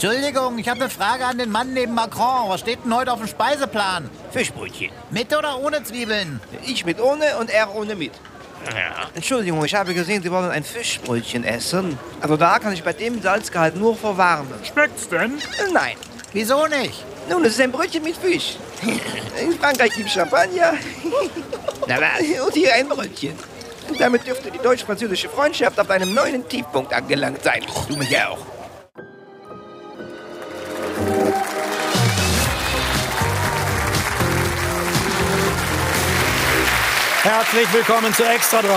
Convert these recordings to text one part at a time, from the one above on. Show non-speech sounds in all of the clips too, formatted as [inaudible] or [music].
Entschuldigung, ich habe eine Frage an den Mann neben Macron. Was steht denn heute auf dem Speiseplan? Fischbrötchen. Mit oder ohne Zwiebeln? Ich mit ohne und er ohne mit. Ja. Entschuldigung, ich habe gesehen, Sie wollen ein Fischbrötchen essen. Also da kann ich bei dem Salzgehalt nur verwarnen. Schmeckt's denn? Nein. Wieso nicht? Nun, es ist ein Brötchen mit Fisch. In Frankreich gibt es Champagner. Na was? Und hier ein Brötchen. Und damit dürfte die deutsch-französische Freundschaft auf einem neuen Tiefpunkt angelangt sein. Du mich ja auch. Herzlich willkommen zu Extra 3.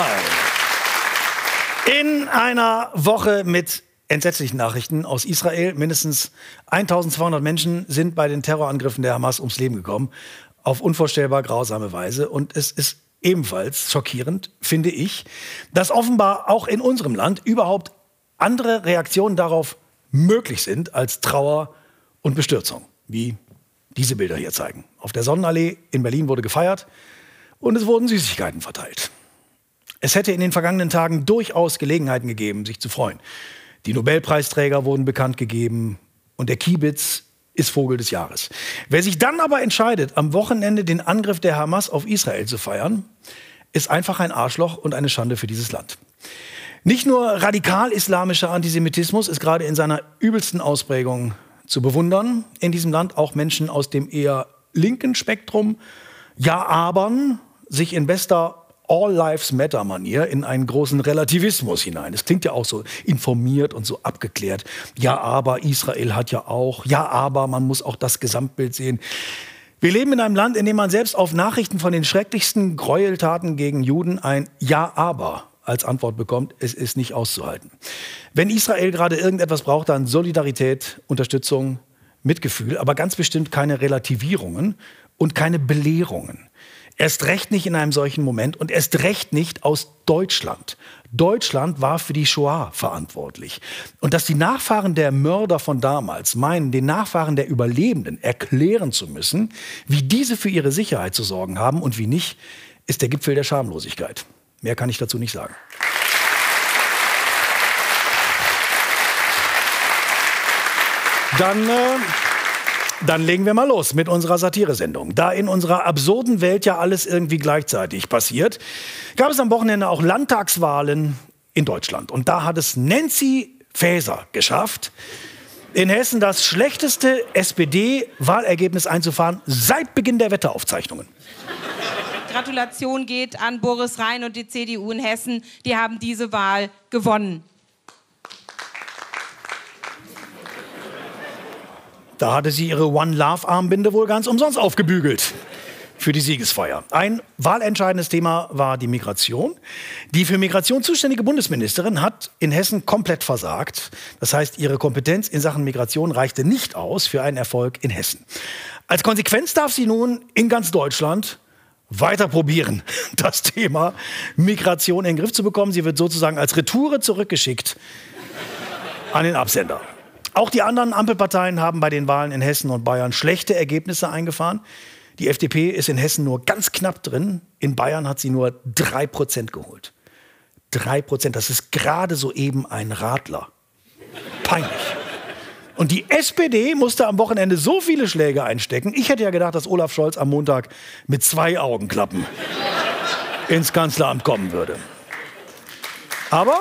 In einer Woche mit entsetzlichen Nachrichten aus Israel. Mindestens 1200 Menschen sind bei den Terrorangriffen der Hamas ums Leben gekommen. Auf unvorstellbar grausame Weise. Und es ist ebenfalls schockierend, finde ich, dass offenbar auch in unserem Land überhaupt andere Reaktionen darauf möglich sind als Trauer und Bestürzung, wie diese Bilder hier zeigen. Auf der Sonnenallee in Berlin wurde gefeiert und es wurden Süßigkeiten verteilt. Es hätte in den vergangenen Tagen durchaus Gelegenheiten gegeben, sich zu freuen. Die Nobelpreisträger wurden bekannt gegeben und der Kiebitz ist Vogel des Jahres. Wer sich dann aber entscheidet, am Wochenende den Angriff der Hamas auf Israel zu feiern, ist einfach ein Arschloch und eine Schande für dieses Land. Nicht nur radikal-islamischer Antisemitismus ist gerade in seiner übelsten Ausprägung zu bewundern in diesem Land, auch Menschen aus dem eher linken Spektrum, ja abern sich in bester All Lives Matter Manier in einen großen Relativismus hinein. Das klingt ja auch so informiert und so abgeklärt. Ja, aber Israel hat ja auch. Ja, aber man muss auch das Gesamtbild sehen. Wir leben in einem Land, in dem man selbst auf Nachrichten von den schrecklichsten Gräueltaten gegen Juden ein Ja, aber als Antwort bekommt, es ist nicht auszuhalten. Wenn Israel gerade irgendetwas braucht, dann Solidarität, Unterstützung, Mitgefühl, aber ganz bestimmt keine Relativierungen und keine Belehrungen. Erst recht nicht in einem solchen Moment und erst recht nicht aus Deutschland. Deutschland war für die Shoah verantwortlich. Und dass die Nachfahren der Mörder von damals meinen, den Nachfahren der Überlebenden erklären zu müssen, wie diese für ihre Sicherheit zu sorgen haben und wie nicht, ist der Gipfel der Schamlosigkeit. Mehr kann ich dazu nicht sagen. Dann, äh, dann legen wir mal los mit unserer Satiresendung. Da in unserer absurden Welt ja alles irgendwie gleichzeitig passiert, gab es am Wochenende auch Landtagswahlen in Deutschland. Und da hat es Nancy Faeser geschafft, in Hessen das schlechteste SPD-Wahlergebnis einzufahren seit Beginn der Wetteraufzeichnungen. Gratulation geht an Boris Rhein und die CDU in Hessen. Die haben diese Wahl gewonnen. Da hatte sie ihre One Love Armbinde wohl ganz umsonst aufgebügelt für die Siegesfeier. Ein wahlentscheidendes Thema war die Migration. Die für Migration zuständige Bundesministerin hat in Hessen komplett versagt. Das heißt, ihre Kompetenz in Sachen Migration reichte nicht aus für einen Erfolg in Hessen. Als Konsequenz darf sie nun in ganz Deutschland weiter probieren, [laughs] das Thema Migration in den Griff zu bekommen. Sie wird sozusagen als Retoure zurückgeschickt an den Absender. Auch die anderen Ampelparteien haben bei den Wahlen in Hessen und Bayern schlechte Ergebnisse eingefahren. Die FDP ist in Hessen nur ganz knapp drin. In Bayern hat sie nur drei Prozent geholt. Drei Prozent, das ist gerade so eben ein Radler. Peinlich. Und die SPD musste am Wochenende so viele Schläge einstecken. Ich hätte ja gedacht, dass Olaf Scholz am Montag mit zwei Augenklappen ins Kanzleramt kommen würde. Aber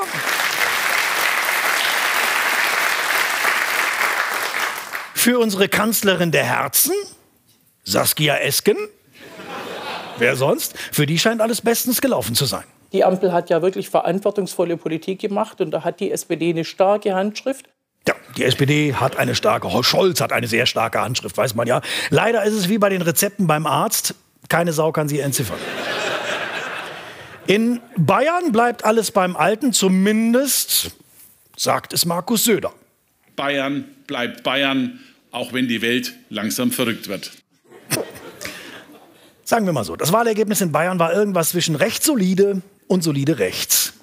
für unsere Kanzlerin der Herzen, Saskia Esken, wer sonst, für die scheint alles bestens gelaufen zu sein. Die Ampel hat ja wirklich verantwortungsvolle Politik gemacht und da hat die SPD eine starke Handschrift. Ja, die SPD hat eine starke, Scholz hat eine sehr starke Handschrift, weiß man ja. Leider ist es wie bei den Rezepten beim Arzt, keine Sau kann sie entziffern. In Bayern bleibt alles beim Alten, zumindest sagt es Markus Söder. Bayern bleibt Bayern, auch wenn die Welt langsam verrückt wird. Sagen wir mal so, das Wahlergebnis in Bayern war irgendwas zwischen recht solide und solide rechts.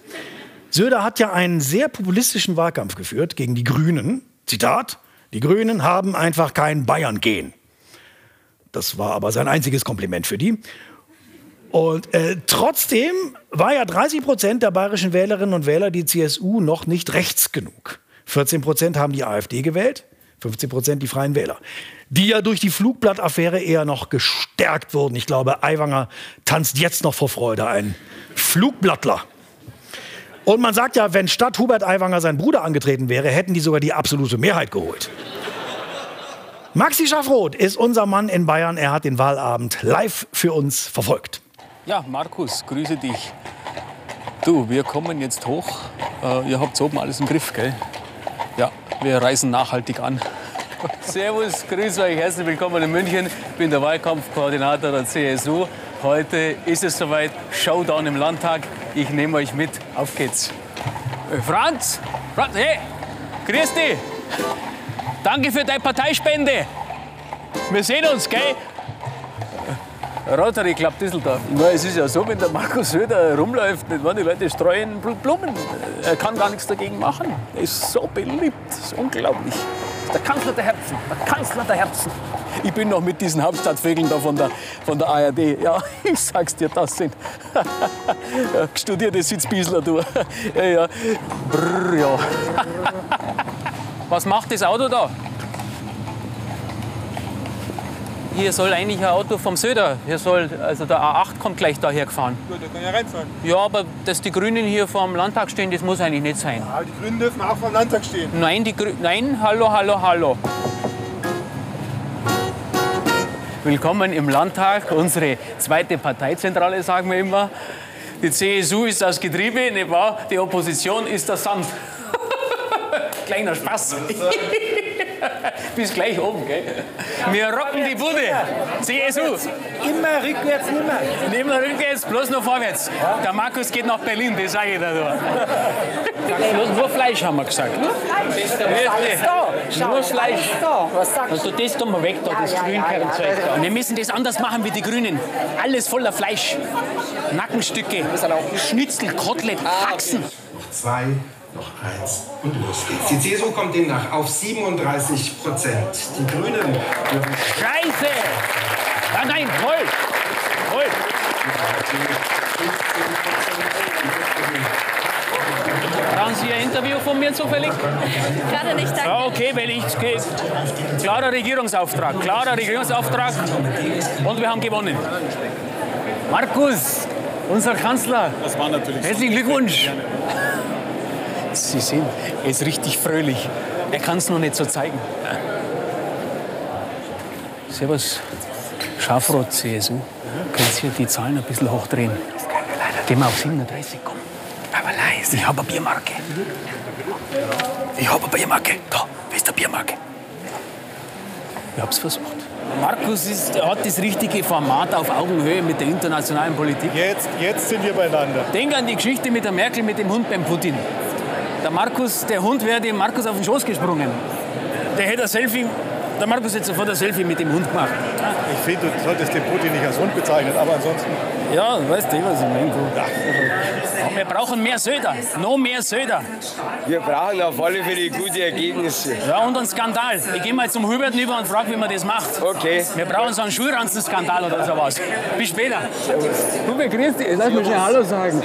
Söder hat ja einen sehr populistischen Wahlkampf geführt gegen die Grünen. Zitat, die Grünen haben einfach kein Bayern-Gen. Das war aber sein einziges Kompliment für die. Und äh, trotzdem war ja 30 Prozent der bayerischen Wählerinnen und Wähler die CSU noch nicht rechts genug. 14 Prozent haben die AfD gewählt, 50 Prozent die Freien Wähler. Die ja durch die Flugblattaffäre eher noch gestärkt wurden. Ich glaube, Aiwanger tanzt jetzt noch vor Freude ein Flugblattler. Und man sagt ja, wenn statt Hubert Aiwanger sein Bruder angetreten wäre, hätten die sogar die absolute Mehrheit geholt. Maxi Schaffroth ist unser Mann in Bayern. Er hat den Wahlabend live für uns verfolgt. Ja, Markus, grüße dich. Du, wir kommen jetzt hoch. Äh, ihr habt oben alles im Griff, gell? Ja, wir reisen nachhaltig an. Servus, grüß euch, herzlich willkommen in München. Ich bin der Wahlkampfkoordinator der CSU. Heute ist es soweit, Showdown im Landtag. Ich nehme euch mit. Auf geht's. Äh, Franz, Franz, hey, grüß dich. Danke für deine Parteispende. Wir sehen uns, gell? Rotary Club Düsseldorf. Meine, es ist ja so, wenn der Markus Söder rumläuft, nicht wahr? die Leute streuen Blumen. Er kann gar nichts dagegen machen. Er ist so beliebt. Das ist unglaublich. Das ist der Kanzler der Herzen. Der Kanzler der Herzen. Ich bin noch mit diesen Hauptstadtvögeln da von der, von der ARD. Ja, [laughs] ich sag's dir, das sind ja, [laughs] studierte Sitzbiesler, du. [laughs] Ja, ja. Brrr, ja. Was macht das Auto da? Hier soll eigentlich ein Auto vom Söder. Hier soll, also der A8 kommt gleich daher gefahren. Gut, der kann ja reinfahren. Ja, aber dass die Grünen hier vor dem Landtag stehen, das muss eigentlich nicht sein. Aber die Grünen dürfen auch vom Landtag stehen. Nein, die Grü Nein, hallo, hallo, hallo. Willkommen im Landtag, unsere zweite Parteizentrale, sagen wir immer. Die CSU ist das Getriebe, nicht wahr? Die Opposition ist der Sand. [laughs] Kleiner Spaß. [laughs] [laughs] Bis gleich oben, gell? Wir rocken die Bude. CSU. Immer rückwärts, nimmer. Wir rückwärts, bloß noch vorwärts. Der Markus geht nach Berlin, das sage ich dir. Nur, nur Fleisch haben wir gesagt. Nur Fleisch. Nur Fleisch. Also das tun wir weg, da, das Grünkernzeug da. Wir müssen das anders machen wie die Grünen. Alles voller Fleisch. Nackenstücke, Schnitzel, Kotelett, Haxen. Zwei, noch eins und los geht's. Die CSU kommt demnach auf 37 Prozent. Die Grünen dürfen Scheiße! Ja, nein, voll! Voll! Brauchen Sie ein Interview von mir zufällig? Gerade nicht, danke. Ja, okay, weil ich. Klarer Regierungsauftrag, klarer Regierungsauftrag. Und wir haben gewonnen. Markus, unser Kanzler. Das war natürlich Herzlichen Glückwunsch. Sie sehen, er ist richtig fröhlich. Er kann es noch nicht so zeigen. Servus, Schafrot, CSU. Können Sie die Zahlen ein bisschen hochdrehen? Gehen wir auf 37, komm. Aber leise. Ich habe eine Biermarke. Ich habe eine Biermarke. Da, wo ist der Biermarke? Ich hab's versucht. Markus ist, hat das richtige Format auf Augenhöhe mit der internationalen Politik. Jetzt, jetzt sind wir beieinander. Denk an die Geschichte mit der Merkel, mit dem Hund beim Putin. Der Markus, der Hund wäre dem Markus auf den Schoß gesprungen. Der hätte ein Selfie, der Markus hätte sofort ein Selfie mit dem Hund gemacht. Ich finde, du solltest den Putin nicht als Hund bezeichnen, aber ansonsten. Ja, weißt du, was ich meine. Wir brauchen mehr Söder, noch mehr Söder. Wir brauchen auf alle Fälle gute Ergebnisse. Ja, und einen Skandal. Ich gehe mal zum Huberten über und frage, wie man das macht. Okay. Wir brauchen so einen Schulranzen-Skandal oder sowas. Bis später. Hubert, grüß dich. Lass mich schnell Hallo sagen.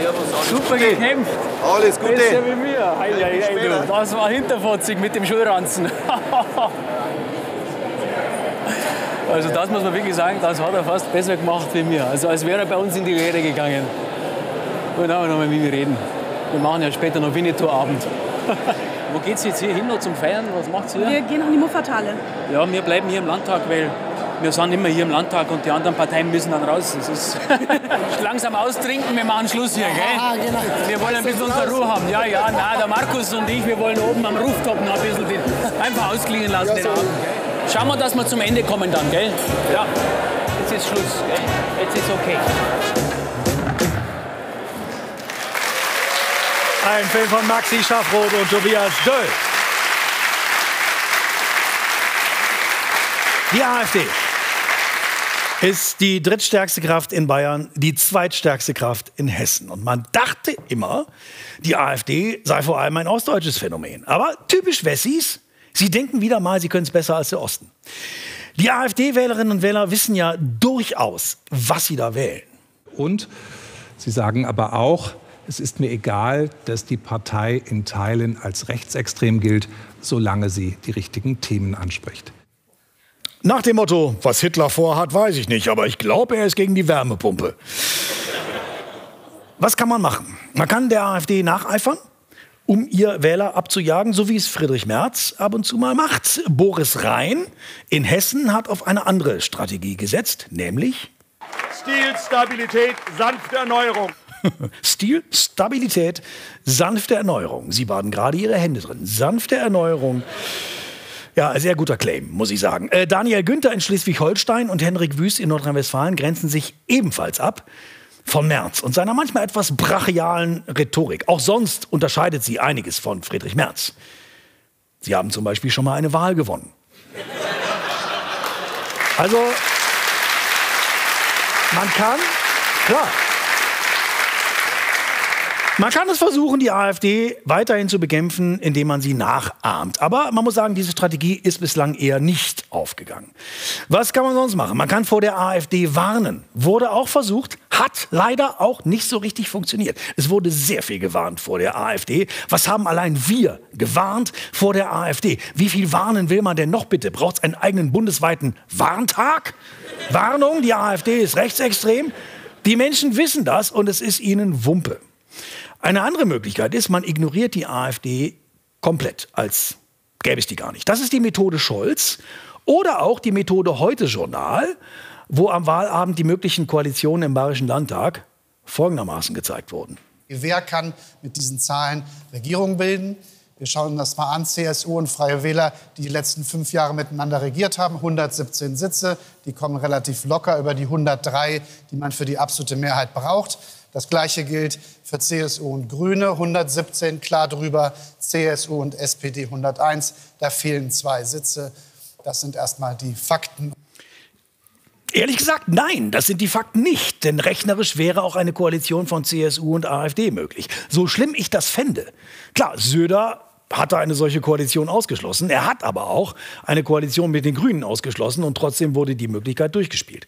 Super gekämpft. Alles Gute. Besser wie mir. Ei, ei, ei, du. Das war hinterfotzig mit dem Schulranzen. [laughs] Also das muss man wirklich sagen, das hat er fast besser gemacht wie mir. Also als wäre er bei uns in die Lehre gegangen. Und dann nochmal mit mir reden. Wir machen ja später noch Winnetou-Abend. [laughs] Wo geht's jetzt hier hin noch zum Feiern? Was macht's hier? Wir gehen nach die Muffertale. Ja, wir bleiben hier im Landtag, weil wir sind immer hier im Landtag und die anderen Parteien müssen dann raus. Das ist [laughs] langsam austrinken, wir machen Schluss hier, gell? genau. Wir wollen ein bisschen unsere Ruhe haben. Ja, ja, na, der Markus und ich, wir wollen oben am Rooftop noch ein bisschen den, einfach ausklingen lassen den Abend. Schauen wir, dass wir zum Ende kommen dann, gell? Ja. Jetzt ist Schluss, gell? Jetzt ist okay. Ein Film von Maxi Schaffroth und Tobias Döll. Die AfD ist die drittstärkste Kraft in Bayern, die zweitstärkste Kraft in Hessen. Und man dachte immer, die AfD sei vor allem ein ostdeutsches Phänomen. Aber typisch Wessis, sie denken wieder mal, sie können es besser als der Osten. Die AfD-Wählerinnen und Wähler wissen ja durchaus, was sie da wählen. Und sie sagen aber auch, Es ist mir egal, dass die Partei in Teilen als rechtsextrem gilt, solange sie die richtigen Themen anspricht. Nach dem Motto, was Hitler vorhat, weiß ich nicht, aber ich glaube, er ist gegen die Wärmepumpe. Was kann man machen? Man kann der AfD nacheifern, um ihr Wähler abzujagen, so wie es Friedrich Merz ab und zu mal macht. Boris Rhein in Hessen hat auf eine andere Strategie gesetzt, nämlich Stil, Stabilität, sanfte Erneuerung. [laughs] Stil, Stabilität, sanfte Erneuerung. Sie baden gerade ihre Hände drin. Sanfte Erneuerung. Ja, sehr guter Claim, muss ich sagen. Äh, Daniel Günther in Schleswig-Holstein und Henrik Wüst in Nordrhein-Westfalen grenzen sich ebenfalls ab von Merz und seiner manchmal etwas brachialen Rhetorik. Auch sonst unterscheidet sie einiges von Friedrich Merz. Sie haben zum Beispiel schon mal eine Wahl gewonnen. Also, man kann, klar, man kann es versuchen, die AfD weiterhin zu bekämpfen, indem man sie nachahmt. Aber man muss sagen, diese Strategie ist bislang eher nicht aufgegangen. Was kann man sonst machen? Man kann vor der AfD warnen. Wurde auch versucht, hat leider auch nicht so richtig funktioniert. Es wurde sehr viel gewarnt vor der AfD. Was haben allein wir gewarnt vor der AfD? Wie viel warnen will man denn noch bitte? Braucht es einen eigenen bundesweiten Warntag? Warnung, die AfD ist rechtsextrem. Die Menschen wissen das und es ist ihnen Wumpe. Eine andere Möglichkeit ist, man ignoriert die AfD komplett, als gäbe es die gar nicht. Das ist die Methode Scholz oder auch die Methode Heute Journal, wo am Wahlabend die möglichen Koalitionen im Bayerischen Landtag folgendermaßen gezeigt wurden. Wer kann mit diesen Zahlen Regierung bilden? Wir schauen das mal an. CSU und Freie Wähler, die die letzten fünf Jahre miteinander regiert haben, 117 Sitze. Die kommen relativ locker über die 103, die man für die absolute Mehrheit braucht. Das Gleiche gilt für CSU und Grüne, 117 klar drüber, CSU und SPD 101. Da fehlen zwei Sitze. Das sind erstmal die Fakten. Ehrlich gesagt, nein, das sind die Fakten nicht. Denn rechnerisch wäre auch eine Koalition von CSU und AfD möglich. So schlimm ich das fände. Klar, Söder hatte eine solche Koalition ausgeschlossen. Er hat aber auch eine Koalition mit den Grünen ausgeschlossen und trotzdem wurde die Möglichkeit durchgespielt.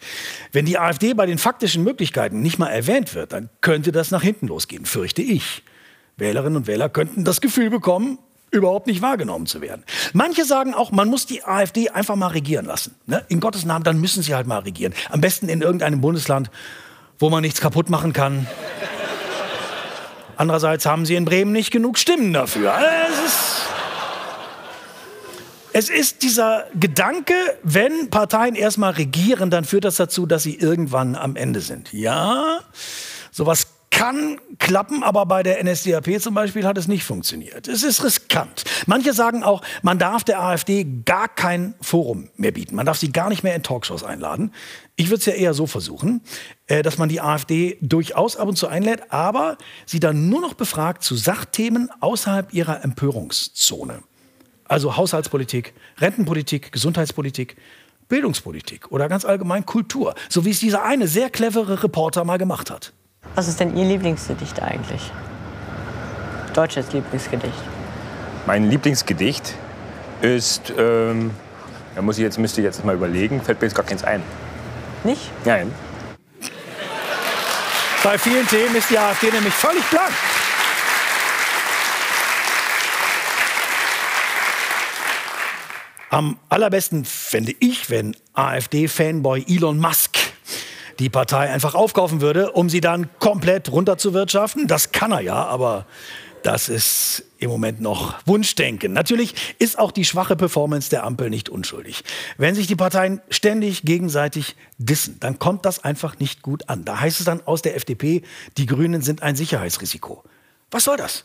Wenn die AfD bei den faktischen Möglichkeiten nicht mal erwähnt wird, dann könnte das nach hinten losgehen, fürchte ich. Wählerinnen und Wähler könnten das Gefühl bekommen, überhaupt nicht wahrgenommen zu werden. Manche sagen auch, man muss die AfD einfach mal regieren lassen. Ne? In Gottes Namen, dann müssen sie halt mal regieren. Am besten in irgendeinem Bundesland, wo man nichts kaputt machen kann. Andererseits haben sie in Bremen nicht genug Stimmen dafür. Es ist, es ist dieser Gedanke, wenn Parteien erstmal regieren, dann führt das dazu, dass sie irgendwann am Ende sind. Ja, sowas kann klappen, aber bei der NSDAP zum Beispiel hat es nicht funktioniert. Es ist riskant. Manche sagen auch, man darf der AfD gar kein Forum mehr bieten. Man darf sie gar nicht mehr in Talkshows einladen. Ich würde es ja eher so versuchen, äh, dass man die AfD durchaus ab und zu einlädt, aber sie dann nur noch befragt zu Sachthemen außerhalb ihrer Empörungszone. Also Haushaltspolitik, Rentenpolitik, Gesundheitspolitik, Bildungspolitik oder ganz allgemein Kultur, so wie es dieser eine sehr clevere Reporter mal gemacht hat. Was ist denn Ihr Lieblingsgedicht eigentlich? Deutsches Lieblingsgedicht. Mein Lieblingsgedicht ist, ähm, da muss ich jetzt, müsste ich jetzt mal überlegen, fällt mir jetzt gar keins ein. Nicht? Nein. Bei vielen Themen ist die AfD nämlich völlig blank. Am allerbesten fände ich, wenn AfD-Fanboy Elon Musk die Partei einfach aufkaufen würde, um sie dann komplett runterzuwirtschaften. Das kann er ja, aber das ist im Moment noch Wunschdenken. Natürlich ist auch die schwache Performance der Ampel nicht unschuldig. Wenn sich die Parteien ständig gegenseitig dissen, dann kommt das einfach nicht gut an. Da heißt es dann aus der FDP, die Grünen sind ein Sicherheitsrisiko. Was soll das?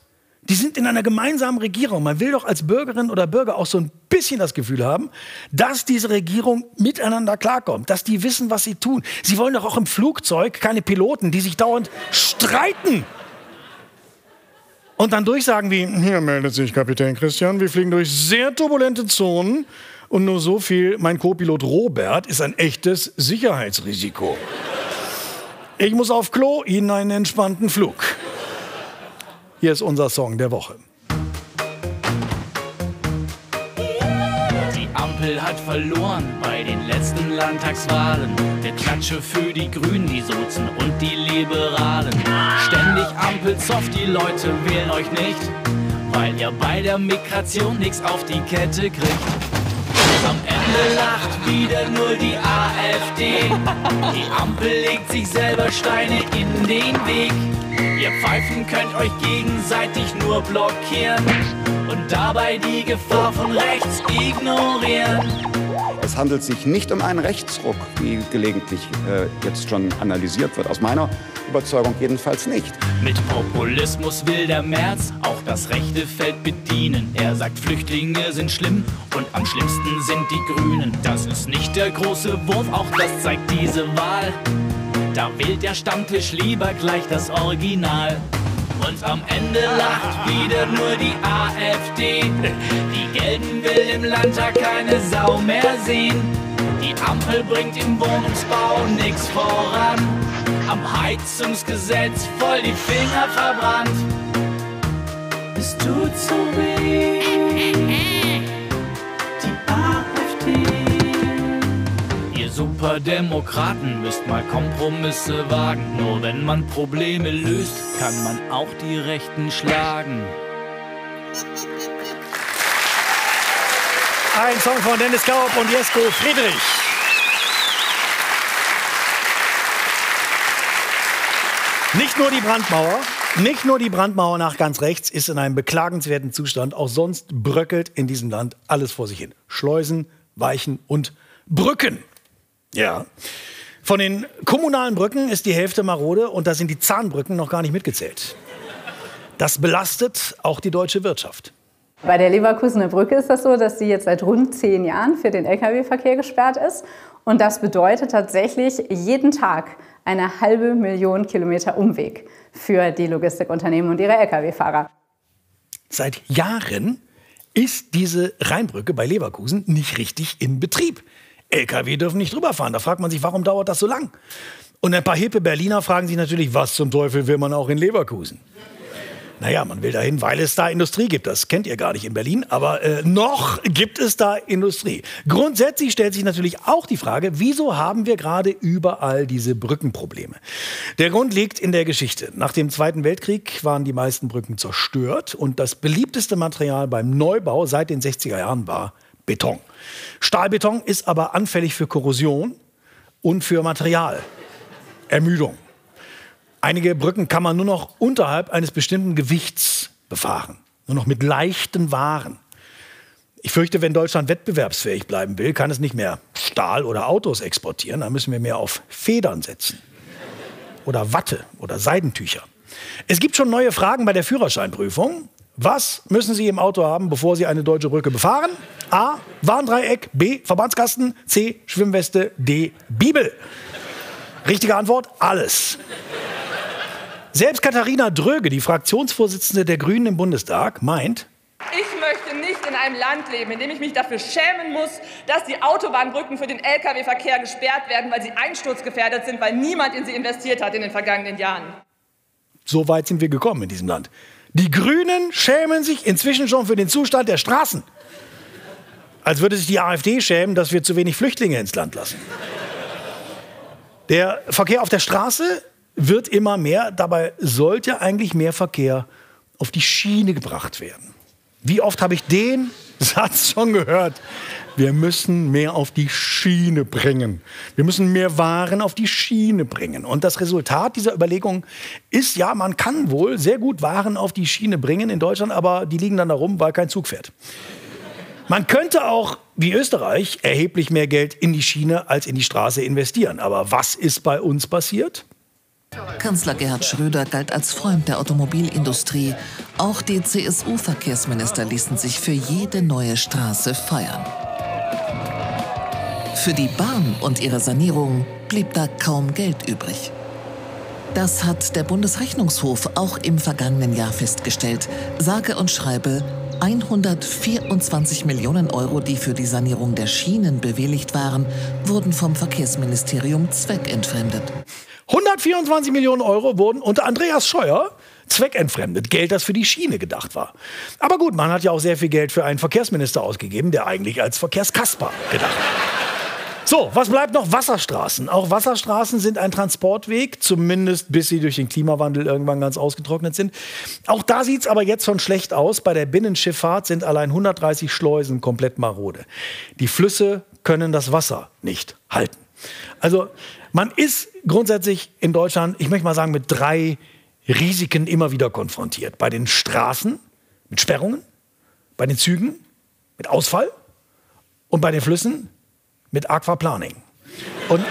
Die sind in einer gemeinsamen Regierung. Man will doch als Bürgerin oder Bürger auch so ein bisschen das Gefühl haben, dass diese Regierung miteinander klarkommt, dass die wissen, was sie tun. Sie wollen doch auch im Flugzeug keine Piloten, die sich dauernd streiten. Und dann durchsagen wie, hier meldet sich Kapitän Christian, wir fliegen durch sehr turbulente Zonen und nur so viel, mein Co-Pilot Robert ist ein echtes Sicherheitsrisiko. Ich muss auf Klo, Ihnen einen entspannten Flug. Hier ist unser Song der Woche. Die Ampel hat verloren bei den letzten Landtagswahlen. Der Klatsche für die Grünen, die Sozen und die Liberalen. Ständig Ampelzoff, die Leute wählen euch nicht, weil ihr bei der Migration nichts auf die Kette kriegt. Am Ende lacht wieder nur die AfD. Die Ampel legt sich selber Steine in den Weg. Ihr Pfeifen könnt euch gegenseitig nur blockieren und dabei die Gefahr von rechts ignorieren. Es handelt sich nicht um einen Rechtsruck, wie gelegentlich äh, jetzt schon analysiert wird. Aus meiner Überzeugung jedenfalls nicht. Mit Populismus will der März auch das rechte Feld bedienen. Er sagt, Flüchtlinge sind schlimm und am schlimmsten sind die Grünen. Das ist nicht der große Wurf, auch das zeigt diese Wahl. Da wählt der Stammtisch lieber gleich das Original. Und am Ende lacht wieder nur die AfD. Die Gelben will im Landtag keine Sau mehr sehen. Die Ampel bringt im Wohnungsbau nix voran. Am Heizungsgesetz voll die Finger verbrannt. Es tut so weh. Ihr Superdemokraten müsst mal Kompromisse wagen. Nur wenn man Probleme löst, kann man auch die Rechten schlagen. Ein Song von Dennis Gaub und Jesko Friedrich. Nicht nur die Brandmauer, nicht nur die Brandmauer nach ganz rechts ist in einem beklagenswerten Zustand. Auch sonst bröckelt in diesem Land alles vor sich hin. Schleusen, Weichen und Brücken. Ja. Von den kommunalen Brücken ist die Hälfte marode und da sind die Zahnbrücken noch gar nicht mitgezählt. Das belastet auch die deutsche Wirtschaft. Bei der Leverkusener Brücke ist das so, dass sie jetzt seit rund zehn Jahren für den Lkw-Verkehr gesperrt ist. Und das bedeutet tatsächlich jeden Tag eine halbe Million Kilometer Umweg für die Logistikunternehmen und ihre Lkw-Fahrer. Seit Jahren ist diese Rheinbrücke bei Leverkusen nicht richtig in Betrieb. Lkw dürfen nicht drüber fahren. Da fragt man sich, warum dauert das so lang? Und ein paar hippe Berliner fragen sich natürlich, was zum Teufel will man auch in Leverkusen? Naja, man will dahin, weil es da Industrie gibt. Das kennt ihr gar nicht in Berlin, aber äh, noch gibt es da Industrie. Grundsätzlich stellt sich natürlich auch die Frage, wieso haben wir gerade überall diese Brückenprobleme? Der Grund liegt in der Geschichte. Nach dem Zweiten Weltkrieg waren die meisten Brücken zerstört und das beliebteste Material beim Neubau seit den 60er Jahren war Beton. Stahlbeton ist aber anfällig für Korrosion und für Materialermüdung. Einige Brücken kann man nur noch unterhalb eines bestimmten Gewichts befahren. Nur noch mit leichten Waren. Ich fürchte, wenn Deutschland wettbewerbsfähig bleiben will, kann es nicht mehr Stahl oder Autos exportieren. Da müssen wir mehr auf Federn setzen. Oder Watte oder Seidentücher. Es gibt schon neue Fragen bei der Führerscheinprüfung. Was müssen Sie im Auto haben, bevor Sie eine deutsche Brücke befahren? A. Warndreieck. B. Verbandskasten. C. Schwimmweste. D. Bibel. Richtige Antwort: alles. Selbst Katharina Dröge, die Fraktionsvorsitzende der Grünen im Bundestag, meint, ich möchte nicht in einem Land leben, in dem ich mich dafür schämen muss, dass die Autobahnbrücken für den Lkw-Verkehr gesperrt werden, weil sie einsturzgefährdet sind, weil niemand in sie investiert hat in den vergangenen Jahren. So weit sind wir gekommen in diesem Land. Die Grünen schämen sich inzwischen schon für den Zustand der Straßen. Als würde sich die AfD schämen, dass wir zu wenig Flüchtlinge ins Land lassen. Der Verkehr auf der Straße wird immer mehr. Dabei sollte eigentlich mehr Verkehr auf die Schiene gebracht werden. Wie oft habe ich den [laughs] Satz schon gehört? Wir müssen mehr auf die Schiene bringen. Wir müssen mehr Waren auf die Schiene bringen. Und das Resultat dieser Überlegung ist, ja, man kann wohl sehr gut Waren auf die Schiene bringen in Deutschland, aber die liegen dann da rum, weil kein Zug fährt. Man könnte auch, wie Österreich, erheblich mehr Geld in die Schiene als in die Straße investieren. Aber was ist bei uns passiert? Kanzler Gerhard Schröder galt als Freund der Automobilindustrie. Auch die CSU-Verkehrsminister ließen sich für jede neue Straße feiern. Für die Bahn und ihre Sanierung blieb da kaum Geld übrig. Das hat der Bundesrechnungshof auch im vergangenen Jahr festgestellt. Sage und schreibe 124 Millionen Euro, die für die Sanierung der Schienen bewilligt waren, wurden vom Verkehrsministerium zweckentfremdet. 124 Millionen Euro wurden unter Andreas Scheuer, zweckentfremdet. Geld, das für die Schiene gedacht war. Aber gut, man hat ja auch sehr viel Geld für einen Verkehrsminister ausgegeben, der eigentlich als Verkehrskasper gedacht war. So, was bleibt noch? Wasserstraßen. Auch Wasserstraßen sind ein Transportweg, zumindest bis sie durch den Klimawandel irgendwann ganz ausgetrocknet sind. Auch da sieht es aber jetzt schon schlecht aus. Bei der Binnenschifffahrt sind allein 130 Schleusen komplett marode. Die Flüsse können das Wasser nicht halten. Also man ist grundsätzlich in Deutschland, ich möchte mal sagen, mit drei Risiken immer wieder konfrontiert. Bei den Straßen mit Sperrungen, bei den Zügen mit Ausfall und bei den Flüssen mit Aquaplaning. Und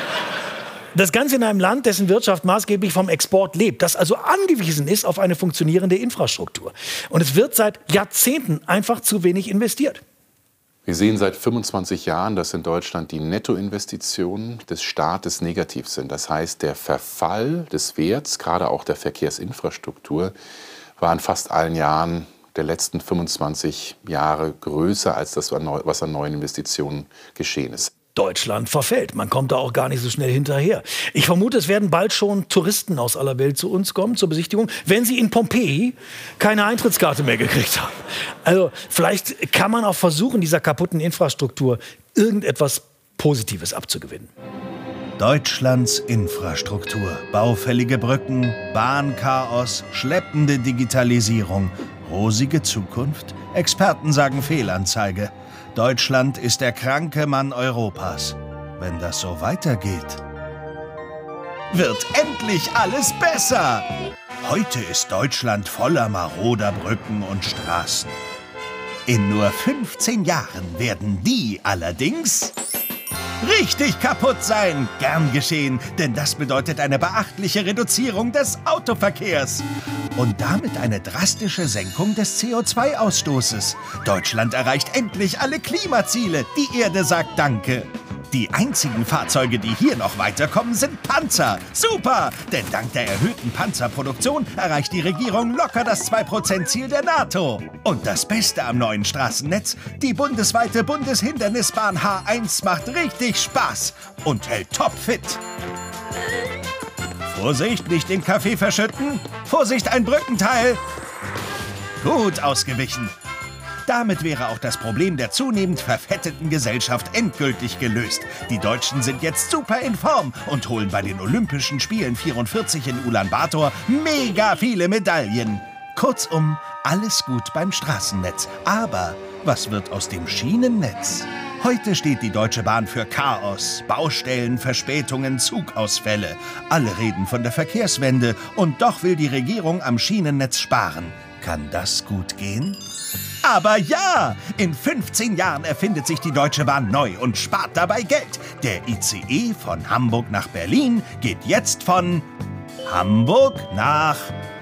das Ganze in einem Land, dessen Wirtschaft maßgeblich vom Export lebt, das also angewiesen ist auf eine funktionierende Infrastruktur. Und es wird seit Jahrzehnten einfach zu wenig investiert. Wir sehen seit 25 Jahren, dass in Deutschland die Nettoinvestitionen des Staates negativ sind. Das heißt, der Verfall des Werts, gerade auch der Verkehrsinfrastruktur, war in fast allen Jahren der letzten 25 Jahre größer als das, was an neuen Investitionen geschehen ist. Deutschland verfällt. Man kommt da auch gar nicht so schnell hinterher. Ich vermute, es werden bald schon Touristen aus aller Welt zu uns kommen zur Besichtigung, wenn sie in Pompeji keine Eintrittskarte mehr gekriegt haben. Also vielleicht kann man auch versuchen, dieser kaputten Infrastruktur irgendetwas Positives abzugewinnen. Deutschlands Infrastruktur. Baufällige Brücken, Bahnchaos, schleppende Digitalisierung, rosige Zukunft. Experten sagen Fehlanzeige. Deutschland ist der kranke Mann Europas. Wenn das so weitergeht, wird endlich alles besser. Heute ist Deutschland voller maroder Brücken und Straßen. In nur 15 Jahren werden die allerdings richtig kaputt sein. Gern geschehen, denn das bedeutet eine beachtliche Reduzierung des Autoverkehrs. Und damit eine drastische Senkung des CO2-Ausstoßes. Deutschland erreicht endlich alle Klimaziele. Die Erde sagt Danke. Die einzigen Fahrzeuge, die hier noch weiterkommen, sind Panzer. Super! Denn dank der erhöhten Panzerproduktion erreicht die Regierung locker das 2%-Ziel der NATO. Und das Beste am neuen Straßennetz, die bundesweite Bundeshindernisbahn H1 macht richtig Spaß und hält topfit. Vorsicht, nicht den Kaffee verschütten. Vorsicht, ein Brückenteil. Gut ausgewichen. Damit wäre auch das Problem der zunehmend verfetteten Gesellschaft endgültig gelöst. Die Deutschen sind jetzt super in Form und holen bei den Olympischen Spielen 44 in Ulaanbaatar mega viele Medaillen. Kurzum, alles gut beim Straßennetz. Aber was wird aus dem Schienennetz? Heute steht die Deutsche Bahn für Chaos, Baustellen, Verspätungen, Zugausfälle. Alle reden von der Verkehrswende und doch will die Regierung am Schienennetz sparen. Kann das gut gehen? Aber ja, in 15 Jahren erfindet sich die Deutsche Bahn neu und spart dabei Geld. Der ICE von Hamburg nach Berlin geht jetzt von Hamburg nach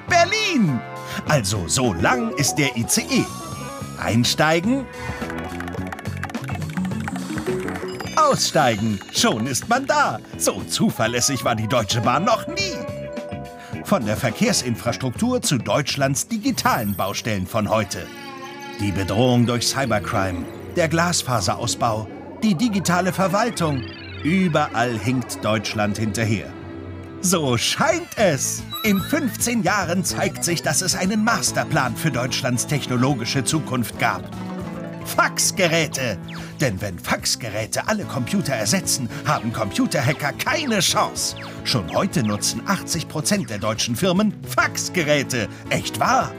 Berlin. Also so lang ist der ICE. Einsteigen. Aussteigen. Schon ist man da. So zuverlässig war die Deutsche Bahn noch nie. Von der Verkehrsinfrastruktur zu Deutschlands digitalen Baustellen von heute. Die Bedrohung durch Cybercrime, der Glasfaserausbau, die digitale Verwaltung. Überall hinkt Deutschland hinterher. So scheint es. In 15 Jahren zeigt sich, dass es einen Masterplan für Deutschlands technologische Zukunft gab. Faxgeräte. Denn wenn Faxgeräte alle Computer ersetzen, haben Computerhacker keine Chance. Schon heute nutzen 80 Prozent der deutschen Firmen Faxgeräte. Echt wahr?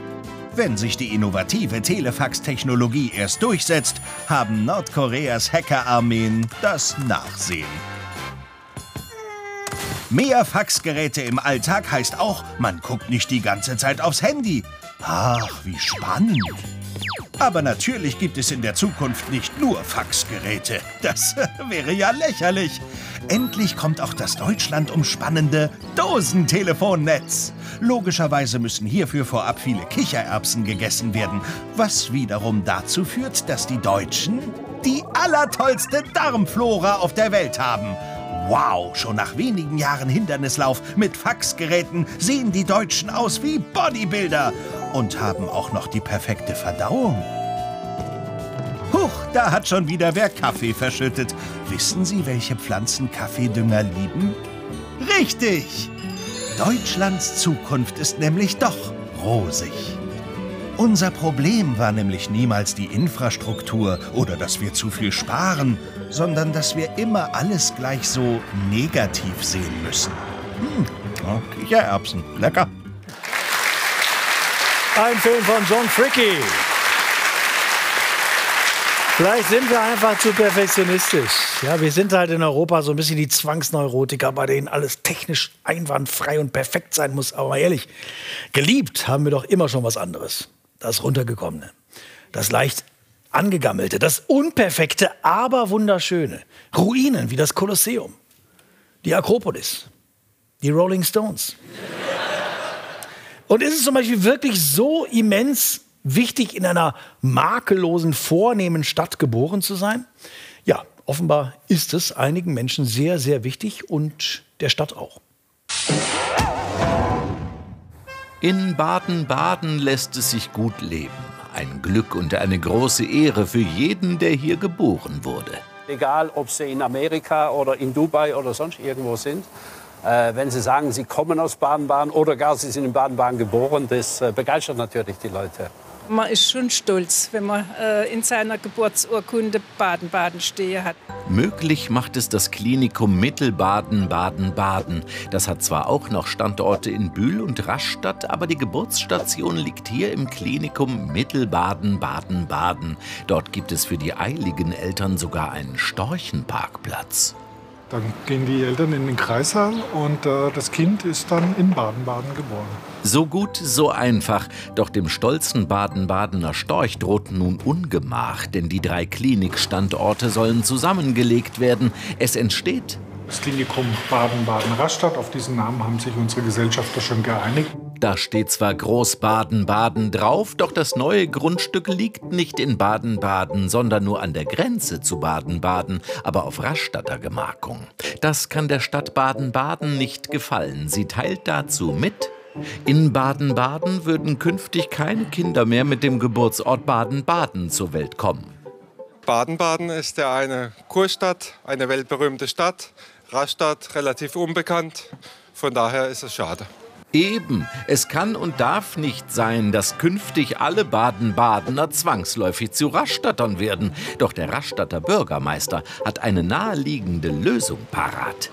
Wenn sich die innovative Telefax-Technologie erst durchsetzt, haben Nordkoreas Hackerarmeen das Nachsehen. Mehr Faxgeräte im Alltag heißt auch, man guckt nicht die ganze Zeit aufs Handy. Ach, wie spannend. Aber natürlich gibt es in der Zukunft nicht nur Faxgeräte. Das [laughs] wäre ja lächerlich. Endlich kommt auch das Deutschland umspannende Dosentelefonnetz. Logischerweise müssen hierfür vorab viele Kichererbsen gegessen werden, was wiederum dazu führt, dass die Deutschen die allertollste Darmflora auf der Welt haben. Wow, schon nach wenigen Jahren Hindernislauf mit Faxgeräten sehen die Deutschen aus wie Bodybuilder und haben auch noch die perfekte Verdauung. Huch, da hat schon wieder wer Kaffee verschüttet. Wissen Sie, welche Pflanzen Kaffeedünger lieben? Richtig! Deutschlands Zukunft ist nämlich doch rosig. Unser Problem war nämlich niemals die Infrastruktur oder dass wir zu viel sparen, sondern dass wir immer alles gleich so negativ sehen müssen. Hm, Kichererbsen, lecker. Ein Film von John Fricky. Vielleicht sind wir einfach zu perfektionistisch. Ja, wir sind halt in Europa so ein bisschen die Zwangsneurotiker, bei denen alles technisch einwandfrei und perfekt sein muss. Aber mal ehrlich, geliebt haben wir doch immer schon was anderes. Das runtergekommene, das leicht angegammelte, das unperfekte, aber wunderschöne. Ruinen wie das Kolosseum, die Akropolis, die Rolling Stones. Und ist es zum Beispiel wirklich so immens wichtig, in einer makellosen, vornehmen Stadt geboren zu sein? Ja, offenbar ist es einigen Menschen sehr, sehr wichtig und der Stadt auch. In Baden-Baden lässt es sich gut leben. Ein Glück und eine große Ehre für jeden, der hier geboren wurde. Egal, ob sie in Amerika oder in Dubai oder sonst irgendwo sind. Äh, wenn Sie sagen, Sie kommen aus Baden-Baden oder gar Sie sind in Baden-Baden geboren, das äh, begeistert natürlich die Leute. Man ist schon stolz, wenn man äh, in seiner Geburtsurkunde Baden-Baden stehen hat. Möglich macht es das Klinikum Mittelbaden Baden-Baden. Das hat zwar auch noch Standorte in Bühl und Rastatt, aber die Geburtsstation liegt hier im Klinikum Mittelbaden Baden-Baden. Dort gibt es für die eiligen Eltern sogar einen Storchenparkplatz. Dann gehen die Eltern in den Kreissaal und äh, das Kind ist dann in Baden-Baden geboren. So gut, so einfach. Doch dem stolzen Baden-Badener Storch droht nun Ungemach, denn die drei Klinikstandorte sollen zusammengelegt werden. Es entsteht das Klinikum Baden-Baden-Rastatt. Auf diesen Namen haben sich unsere Gesellschafter schon geeinigt. Da steht zwar Groß Baden-Baden drauf, doch das neue Grundstück liegt nicht in Baden-Baden, sondern nur an der Grenze zu Baden-Baden, aber auf Rastatter Gemarkung. Das kann der Stadt Baden-Baden nicht gefallen. Sie teilt dazu mit, in Baden-Baden würden künftig keine Kinder mehr mit dem Geburtsort Baden-Baden zur Welt kommen. Baden-Baden ist ja eine Kurstadt, eine weltberühmte Stadt. Rastatt relativ unbekannt. Von daher ist es schade. Eben, es kann und darf nicht sein, dass künftig alle Baden-Badener zwangsläufig zu Rastattern werden. Doch der Rastatter Bürgermeister hat eine naheliegende Lösung parat.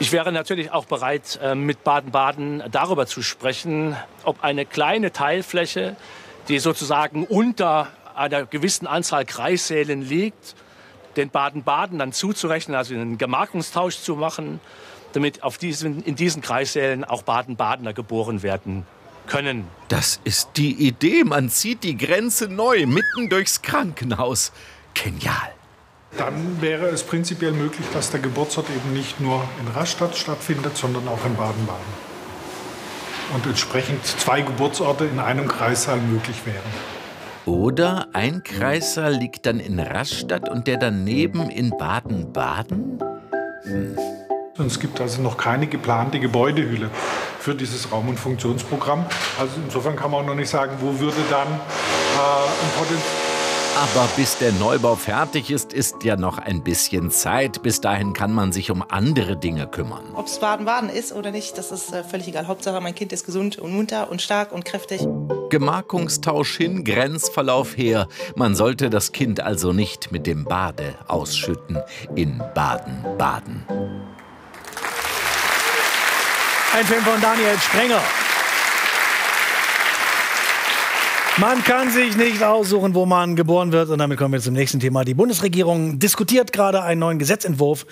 Ich wäre natürlich auch bereit, äh, mit Baden-Baden darüber zu sprechen, ob eine kleine Teilfläche, die sozusagen unter einer gewissen Anzahl Kreissälen liegt, den Baden-Baden dann zuzurechnen, also einen Gemarkungstausch zu machen, damit auf diesen, in diesen Kreissälen auch Baden-Badener geboren werden können. Das ist die Idee. Man zieht die Grenze neu, mitten durchs Krankenhaus. Genial. Dann wäre es prinzipiell möglich, dass der Geburtsort eben nicht nur in Rastatt stattfindet, sondern auch in Baden-Baden. Und entsprechend zwei Geburtsorte in einem Kreissaal möglich wären. Oder ein Kreissaal liegt dann in Rastatt und der daneben in Baden-Baden? Hm. Es gibt also noch keine geplante Gebäudehülle für dieses Raum- und Funktionsprogramm. Also insofern kann man auch noch nicht sagen, wo würde dann äh, ein Potenzial aber bis der Neubau fertig ist, ist ja noch ein bisschen Zeit. Bis dahin kann man sich um andere Dinge kümmern. Ob es Baden-Baden ist oder nicht, das ist äh, völlig egal. Hauptsache, mein Kind ist gesund und munter und stark und kräftig. Gemarkungstausch hin, Grenzverlauf her. Man sollte das Kind also nicht mit dem Bade ausschütten in Baden-Baden. Ein Film von Daniel Sprenger. Man kann sich nicht aussuchen, wo man geboren wird. Und damit kommen wir zum nächsten Thema. Die Bundesregierung diskutiert gerade einen neuen Gesetzentwurf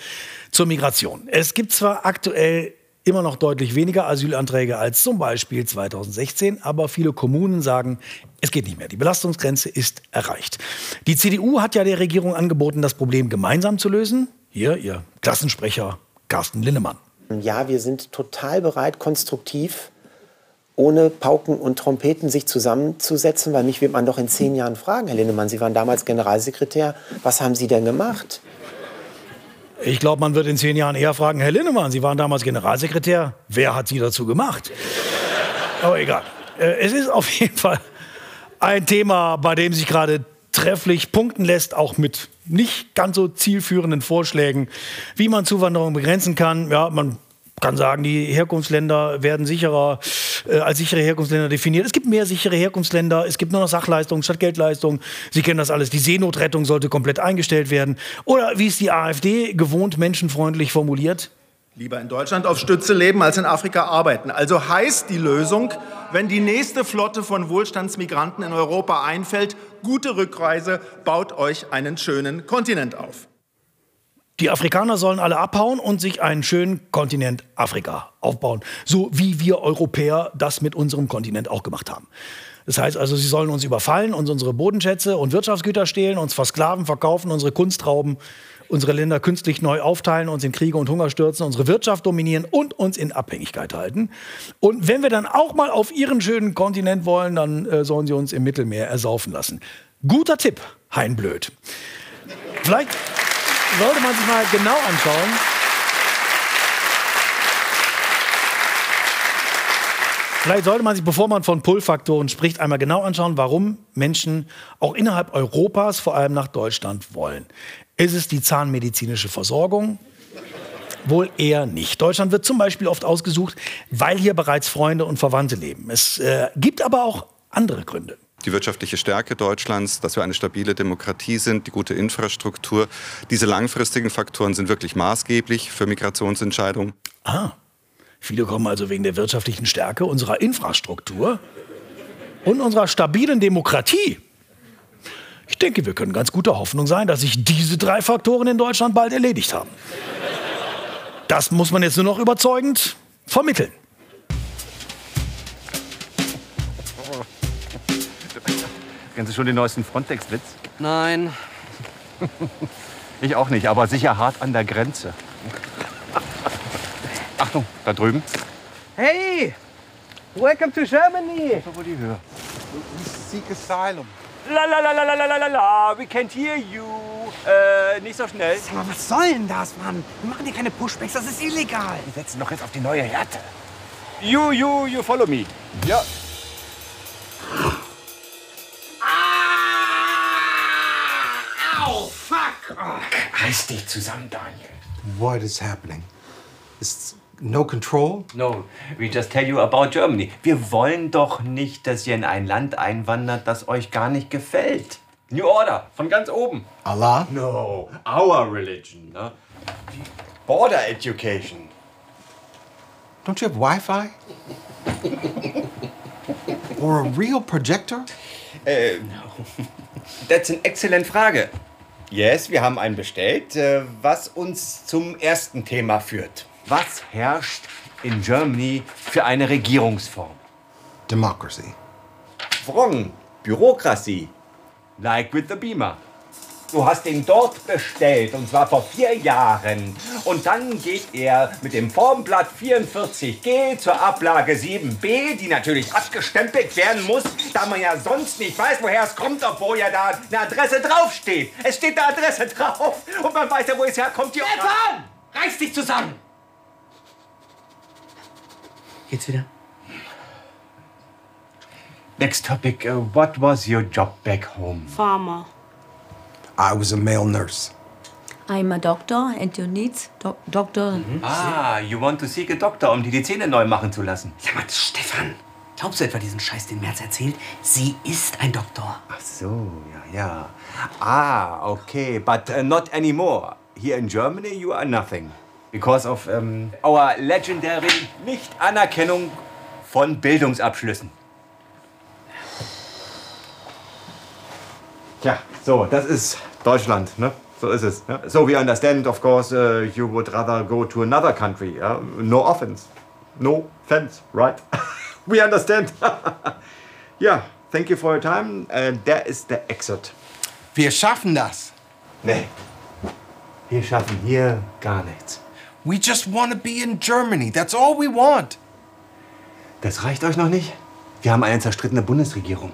zur Migration. Es gibt zwar aktuell immer noch deutlich weniger Asylanträge als zum Beispiel 2016, aber viele Kommunen sagen, es geht nicht mehr. Die Belastungsgrenze ist erreicht. Die CDU hat ja der Regierung angeboten, das Problem gemeinsam zu lösen. Hier ihr Klassensprecher Carsten Linnemann. Ja, wir sind total bereit, konstruktiv ohne Pauken und Trompeten sich zusammenzusetzen, weil mich wird man doch in zehn Jahren fragen, Herr Lindemann, Sie waren damals Generalsekretär, was haben Sie denn gemacht? Ich glaube, man wird in zehn Jahren eher fragen, Herr Lindemann, Sie waren damals Generalsekretär, wer hat Sie dazu gemacht? Aber egal. Äh, es ist auf jeden Fall ein Thema, bei dem sich gerade trefflich punkten lässt, auch mit nicht ganz so zielführenden Vorschlägen, wie man Zuwanderung begrenzen kann. Ja, man kann sagen, die Herkunftsländer werden sicherer äh, als sichere Herkunftsländer definiert. Es gibt mehr sichere Herkunftsländer, es gibt nur noch Sachleistungen statt Geldleistungen. Sie kennen das alles. Die Seenotrettung sollte komplett eingestellt werden. Oder wie es die AfD gewohnt menschenfreundlich formuliert, Lieber in Deutschland auf Stütze leben als in Afrika arbeiten. Also heißt die Lösung, wenn die nächste Flotte von Wohlstandsmigranten in Europa einfällt, gute Rückreise, baut euch einen schönen Kontinent auf. Die Afrikaner sollen alle abhauen und sich einen schönen Kontinent Afrika aufbauen. So wie wir Europäer das mit unserem Kontinent auch gemacht haben. Das heißt also, sie sollen uns überfallen, uns unsere Bodenschätze und Wirtschaftsgüter stehlen, uns versklaven, verkaufen, unsere Kunst rauben unsere Länder künstlich neu aufteilen, uns in Kriege und Hunger stürzen, unsere Wirtschaft dominieren und uns in Abhängigkeit halten. Und wenn wir dann auch mal auf ihren schönen Kontinent wollen, dann äh, sollen sie uns im Mittelmeer ersaufen lassen. Guter Tipp, Hein Blöd. Vielleicht sollte man sich mal genau anschauen. Vielleicht sollte man sich, bevor man von Pull-Faktoren spricht, einmal genau anschauen, warum Menschen auch innerhalb Europas, vor allem nach Deutschland, wollen. Ist es die zahnmedizinische Versorgung? Wohl eher nicht. Deutschland wird zum Beispiel oft ausgesucht, weil hier bereits Freunde und Verwandte leben. Es äh, gibt aber auch andere Gründe. Die wirtschaftliche Stärke Deutschlands, dass wir eine stabile Demokratie sind, die gute Infrastruktur. Diese langfristigen Faktoren sind wirklich maßgeblich für Migrationsentscheidungen. Ah, viele kommen also wegen der wirtschaftlichen Stärke unserer Infrastruktur und unserer stabilen Demokratie. Ich denke, wir können ganz guter Hoffnung sein, dass sich diese drei Faktoren in Deutschland bald erledigt haben. Das muss man jetzt nur noch überzeugend vermitteln. Kennen Sie schon den neuesten Frontex-Witz? Nein. [laughs] Ich auch nicht, aber sicher hart an der Grenze. Achtung, da drüben. Hey! Welcome to Germany! Die Höhe. We seek asylum. La la la la la la la la, we can't hear you. Äh, nicht so schnell. Sag mal, was soll denn das, Mann? Wir machen hier keine Pushbacks, das ist illegal. Wir setzen doch jetzt auf die neue Härte. You, you, you follow me. Ja. Au, fuck! Oh. Reiß dich zusammen, Daniel. What is happening? Is no control? No, we just tell you about Germany. Wir wollen doch nicht, dass ihr in ein Land einwandert, das euch gar nicht gefällt. New Order, von ganz oben. Allah? No, our religion. Ne? Border education. Don't you have Wi-Fi? Or a real projector? Äh, that's an excellent Frage. Yes, wir haben einen bestellt, äh, was uns zum ersten Thema führt. Was herrscht in Germany für eine Regierungsform? Democracy. Wrong. Bürokratie. Like with the Beamer. Du hast ihn dort bestellt und zwar vor vier Jahren. Und dann geht er mit dem Formblatt 44G zur Ablage 7B, die natürlich abgestempelt werden muss, da man ja sonst nicht weiß, woher es kommt, obwohl ja da eine Adresse draufsteht. Es steht eine Adresse drauf und man weiß ja, wo es herkommt. Die Stefan! Reiß dich zusammen! Geht's wieder? Next topic. Uh, what was your job back home? Farmer. I was a male nurse. I'm a doctor and you need do doctor. Ah, you want to seek a doctor, um dir die Zähne neu machen zu lassen. Sag mal, Stefan, glaubst du etwa diesen Scheiß, den Merz erzählt? Sie ist ein Doktor. Ach so, ja, ja. Ah, okay, but uh, not anymore. Here in Germany you are nothing. Because of um, our legendary Nichtanerkennung von Bildungsabschlüssen. Tja, so, das ist Deutschland, ne? So ist es. Ne? So we understand, of course, uh, you would rather go to another country. Yeah? No offense. No offense, right? [laughs] we understand. [laughs] yeah, thank you for your time. And there is the exit. Wir schaffen das. Nee. Wir schaffen hier gar nichts. We just want to be in Germany. That's all we want. Das reicht euch noch nicht? Wir haben eine zerstrittene Bundesregierung.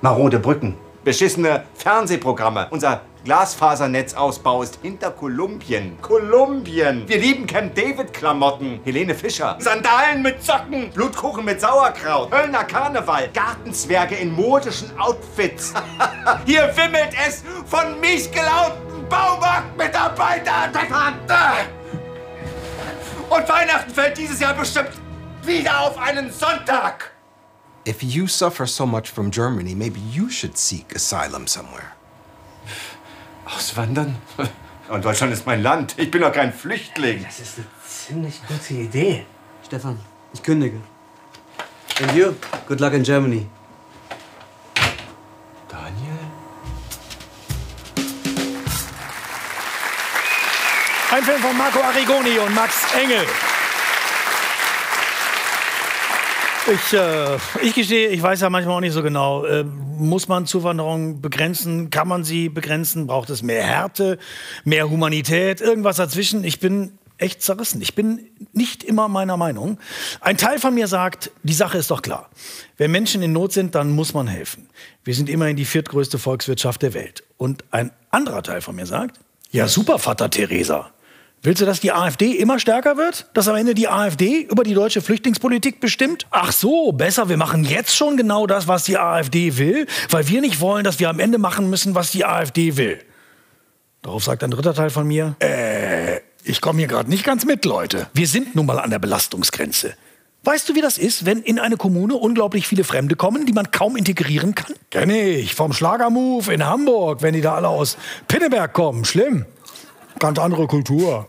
Marode Brücken, beschissene Fernsehprogramme. Unser Glasfasernetzausbau ist hinter Kolumbien. Kolumbien! Wir lieben Camp David-Klamotten. Helene Fischer. Sandalen mit Socken. Blutkuchen mit Sauerkraut. Kölner Karneval. Gartenzwerge in modischen Outfits. [laughs] Hier wimmelt es von miesgelaunten Baumarktmitarbeitern. Stefan! Und Weihnachten fällt dieses Jahr bestimmt wieder auf einen Sonntag. If you suffer so much from Germany, maybe you should seek asylum somewhere. Auswandern? [laughs] Und Deutschland ist mein Land. Ich bin doch kein Flüchtling. Das ist eine ziemlich gute Idee. Stefan, ich kündige. And you, good luck in Germany. Ein Film von Marco Arrigoni und Max Engel. Ich, äh, ich gestehe, ich weiß ja manchmal auch nicht so genau. Äh, muss man Zuwanderung begrenzen? Kann man sie begrenzen? Braucht es mehr Härte, mehr Humanität, irgendwas dazwischen? Ich bin echt zerrissen. Ich bin nicht immer meiner Meinung. Ein Teil von mir sagt, die Sache ist doch klar. Wenn Menschen in Not sind, dann muss man helfen. Wir sind immerhin die viertgrößte Volkswirtschaft der Welt. Und ein anderer Teil von mir sagt, ja super, Vater Teresa. Willst du, dass die AfD immer stärker wird? Dass am Ende die AfD über die deutsche Flüchtlingspolitik bestimmt? Ach so, besser, wir machen jetzt schon genau das, was die AfD will, weil wir nicht wollen, dass wir am Ende machen müssen, was die AfD will. Darauf sagt ein dritter Teil von mir, äh, ich komme hier gerade nicht ganz mit, Leute. Wir sind nun mal an der Belastungsgrenze. Weißt du, wie das ist, wenn in eine Kommune unglaublich viele Fremde kommen, die man kaum integrieren kann? Kenn ich, vom Schlagermove in Hamburg, wenn die da alle aus Pinneberg kommen. Schlimm. Ganz andere Kultur.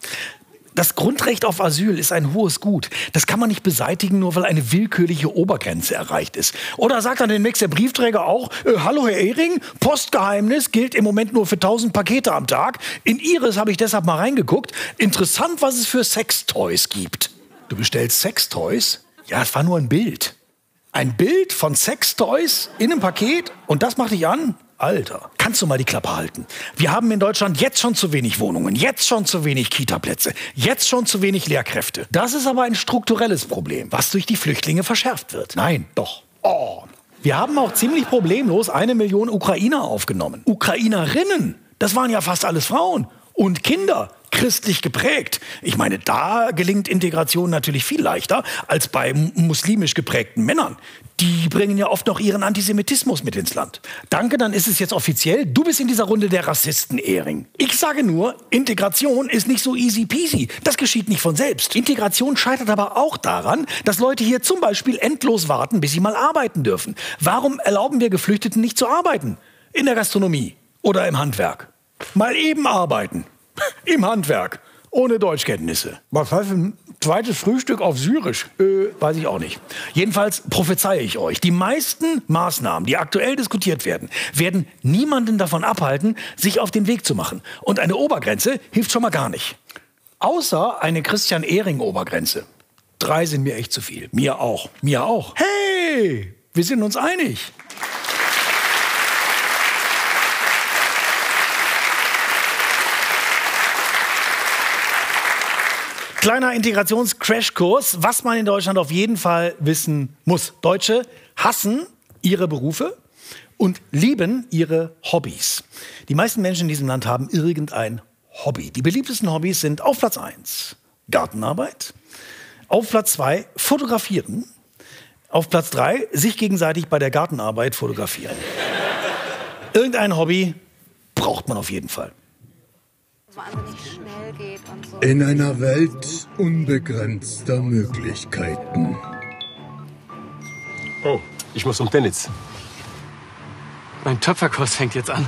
Das Grundrecht auf Asyl ist ein hohes Gut. Das kann man nicht beseitigen, nur weil eine willkürliche Obergrenze erreicht ist. Oder sagt dann demnächst der Briefträger auch, äh, hallo Herr Ehring, Postgeheimnis gilt im Moment nur für 1000 Pakete am Tag. In Iris habe ich deshalb mal reingeguckt. Interessant, was es für Sextoys gibt. Du bestellst Sextoys? Ja, es war nur ein Bild. Ein Bild von Sextoys in einem Paket und das macht dich an? Alter, kannst du mal die Klappe halten? Wir haben in Deutschland jetzt schon zu wenig Wohnungen, jetzt schon zu wenig Kitaplätze, jetzt schon zu wenig Lehrkräfte. Das ist aber ein strukturelles Problem, was durch die Flüchtlinge verschärft wird. Nein, doch. Oh. Wir haben auch ziemlich problemlos eine Million Ukrainer aufgenommen. Ukrainerinnen, das waren ja fast alles Frauen. Und Kinder, christlich geprägt. Ich meine, da gelingt Integration natürlich viel leichter als bei muslimisch geprägten Männern. Die bringen ja oft noch ihren Antisemitismus mit ins Land. Danke, dann ist es jetzt offiziell. Du bist in dieser Runde der Rassisten, Ehring. Ich sage nur, Integration ist nicht so easy peasy. Das geschieht nicht von selbst. Integration scheitert aber auch daran, dass Leute hier zum Beispiel endlos warten, bis sie mal arbeiten dürfen. Warum erlauben wir Geflüchteten nicht zu arbeiten? In der Gastronomie oder im Handwerk. Mal eben arbeiten. [laughs] Im Handwerk. Ohne Deutschkenntnisse. Was heißt ein zweites Frühstück auf Syrisch? Äh, weiß ich auch nicht. Jedenfalls prophezeie ich euch, die meisten Maßnahmen, die aktuell diskutiert werden, werden niemanden davon abhalten, sich auf den Weg zu machen. Und eine Obergrenze hilft schon mal gar nicht. Außer eine Christian Ehring-Obergrenze. Drei sind mir echt zu viel. Mir auch. Mir auch. Hey, wir sind uns einig. Kleiner Integrations-Crashkurs, was man in Deutschland auf jeden Fall wissen muss. Deutsche hassen ihre Berufe und lieben ihre Hobbys. Die meisten Menschen in diesem Land haben irgendein Hobby. Die beliebtesten Hobbys sind auf Platz 1 Gartenarbeit, auf Platz 2 Fotografieren, auf Platz 3 sich gegenseitig bei der Gartenarbeit fotografieren. [laughs] Irgendein Hobby braucht man auf jeden Fall. In einer Welt unbegrenzter Möglichkeiten. Oh, ich muss zum Tennis. Mein Töpferkurs fängt jetzt an.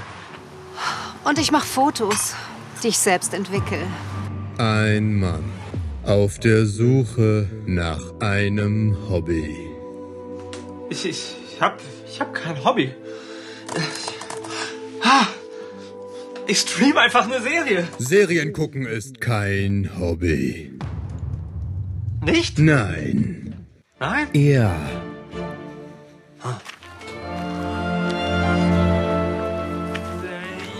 Und ich mache Fotos, die ich selbst entwickle. Ein Mann auf der Suche nach einem Hobby. Ich, ich, ich hab, ich hab kein Hobby. Ich stream einfach eine Serie. Serien gucken ist kein Hobby. Nicht? Nein. Nein? Ja.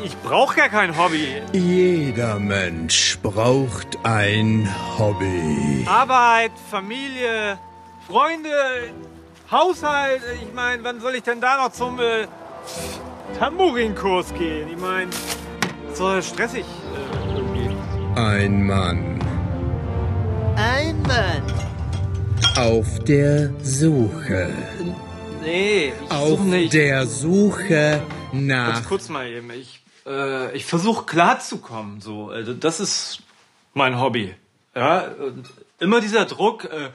Ich brauche gar kein Hobby. Jeder Mensch braucht ein Hobby. Arbeit, Familie, Freunde, Haushalt. Ich meine, wann soll ich denn da noch zum äh, Tamburinkurs gehen? Ich meine, so stressig äh, irgendwie. Ein Mann Ein Mann. auf der Suche. Nee, ich Auf such nicht. der Suche nach. kurz mal eben. Ich, äh, ich versuche klarzukommen. So, also das ist mein Hobby. Ja, und Immer dieser Druck, äh,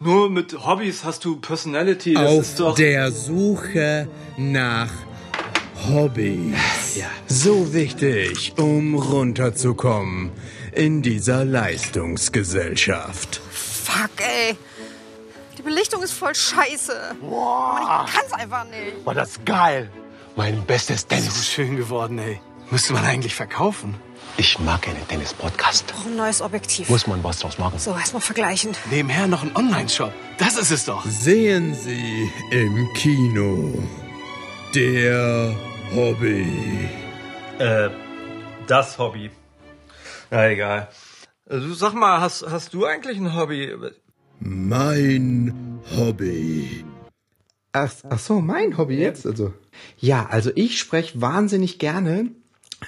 nur mit Hobbys hast du Personality. Das ist Auf doch. der Suche nach Hobbys. So wichtig, um runterzukommen in dieser Leistungsgesellschaft. Fuck, ey. Die Belichtung ist voll scheiße. Mann, ich kann's einfach nicht. Boah, das ist geil. Mein bestes Tennis. So schön geworden, ey. Müsste man eigentlich verkaufen. Ich mag einen Tennis-Podcast. Brauch ein neues Objektiv. Muss man was draus machen. So, erstmal vergleichen. Nebenher noch ein Online-Shop. Das ist es doch. Sehen Sie im Kino. Der Hobby. Äh, das Hobby. Na egal. Du sag mal, hast, hast du eigentlich ein Hobby? Mein Hobby. Ach, ach so, mein Hobby jetzt? Also. Ja, also ich spreche wahnsinnig gerne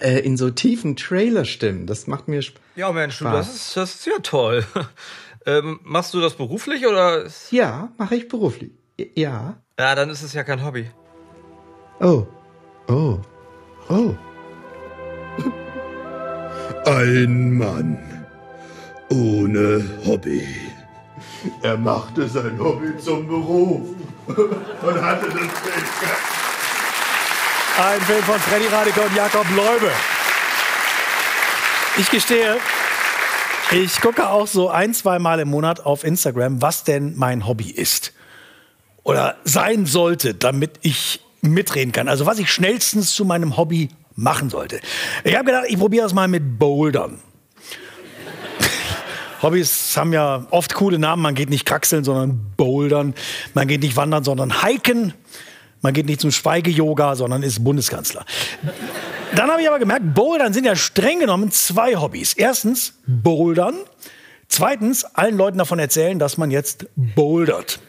äh, in so tiefen Trailerstimmen. Das macht mir Spaß. Ja, Mensch, du, Spaß. das ist, das ist ja toll. [laughs] ähm, machst du das beruflich oder? Ja, mache ich beruflich. Ja. Ja, dann ist es ja kein Hobby. Oh. Oh. Oh. Ein Mann ohne Hobby. Er machte sein Hobby zum Beruf und hatte das Geld. Ein Film von Freddy Radiker und Jakob Leube. Ich gestehe, ich gucke auch so ein, zwei Mal im Monat auf Instagram, was denn mein Hobby ist. Oder sein sollte, damit ich mitreden kann. Also was ich schnellstens zu meinem Hobby machen sollte. Ich habe gedacht, ich probiere das mal mit Bouldern. [laughs] Hobbys haben ja oft coole Namen. Man geht nicht kraxeln, sondern bouldern. Man geht nicht wandern, sondern hiken. Man geht nicht zum Schweige-Yoga, sondern ist Bundeskanzler. Dann habe ich aber gemerkt, Bouldern sind ja streng genommen zwei Hobbys. Erstens Bouldern. Zweitens allen Leuten davon erzählen, dass man jetzt bouldert.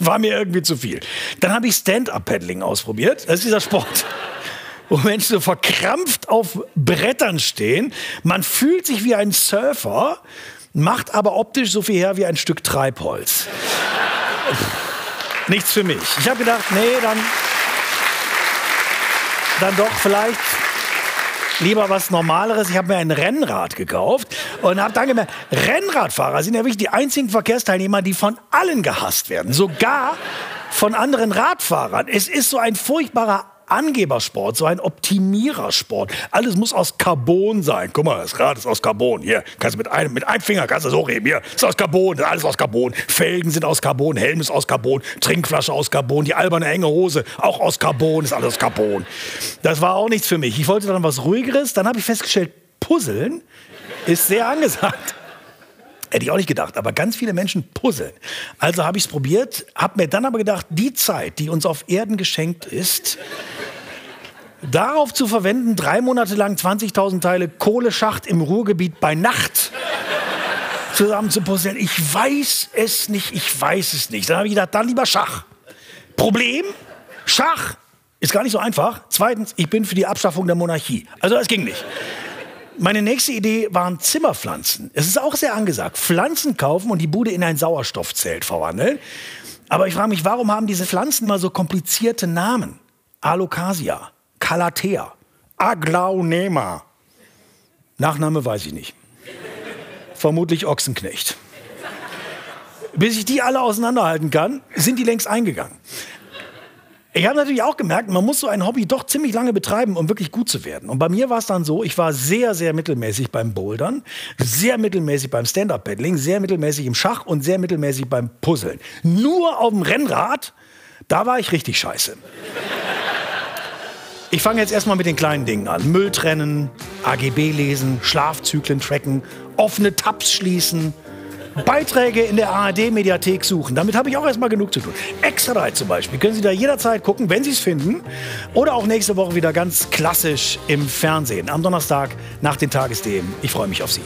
War mir irgendwie zu viel. Dann habe ich Stand-Up-Paddling ausprobiert. Das ist dieser Sport [laughs] wo Menschen so verkrampft auf Brettern stehen. Man fühlt sich wie ein Surfer, macht aber optisch so viel her wie ein Stück Treibholz. Nichts für mich. Ich habe gedacht, nee, dann, dann doch vielleicht lieber was Normaleres. Ich habe mir ein Rennrad gekauft und habe dann gemerkt, Rennradfahrer sind ja wirklich die einzigen Verkehrsteilnehmer, die von allen gehasst werden. Sogar von anderen Radfahrern. Es ist so ein furchtbarer Angebersport, so ein Optimierersport. Alles muss aus Carbon sein. Guck mal, das Rad ist aus Carbon. Hier, kannst du mit einem, mit einem Finger kannst du so reden. Hier, ist aus Carbon, alles aus Carbon. Felgen sind aus Carbon, Helm ist aus Carbon, Trinkflasche aus Carbon, die alberne enge Hose auch aus Carbon, ist alles aus Carbon. Das war auch nichts für mich. Ich wollte dann was ruhigeres. Dann habe ich festgestellt, Puzzeln ist sehr angesagt. Hätte ich auch nicht gedacht, aber ganz viele Menschen puzzeln. Also habe ich es probiert, habe mir dann aber gedacht, die Zeit, die uns auf Erden geschenkt ist, darauf zu verwenden, drei Monate lang 20.000 Teile Kohleschacht im Ruhrgebiet bei Nacht zusammen zu puzzeln. Ich weiß es nicht, ich weiß es nicht. Dann habe ich gedacht, dann lieber Schach. Problem, Schach ist gar nicht so einfach. Zweitens, ich bin für die Abschaffung der Monarchie. Also das ging nicht. Meine nächste Idee waren Zimmerpflanzen. Es ist auch sehr angesagt. Pflanzen kaufen und die Bude in ein Sauerstoffzelt verwandeln. Aber ich frage mich, warum haben diese Pflanzen mal so komplizierte Namen? Alocasia, Calathea, Aglaonema. Nachname weiß ich nicht. Vermutlich Ochsenknecht. Bis ich die alle auseinanderhalten kann, sind die längst eingegangen. Ich habe natürlich auch gemerkt, man muss so ein Hobby doch ziemlich lange betreiben, um wirklich gut zu werden. Und bei mir war es dann so, ich war sehr, sehr mittelmäßig beim Bouldern, sehr mittelmäßig beim Stand-Up-Paddling, sehr mittelmäßig im Schach und sehr mittelmäßig beim Puzzeln. Nur auf dem Rennrad, da war ich richtig scheiße. Ich fange jetzt erstmal mit den kleinen Dingen an. Müll trennen, AGB lesen, Schlafzyklen tracken, offene Tabs schließen, Beiträge in der ARD-Mediathek suchen. Damit habe ich auch erstmal genug zu tun. Extra zum Beispiel können Sie da jederzeit gucken, wenn Sie es finden. Oder auch nächste Woche wieder ganz klassisch im Fernsehen. Am Donnerstag nach den Tagesthemen. Ich freue mich auf Sie.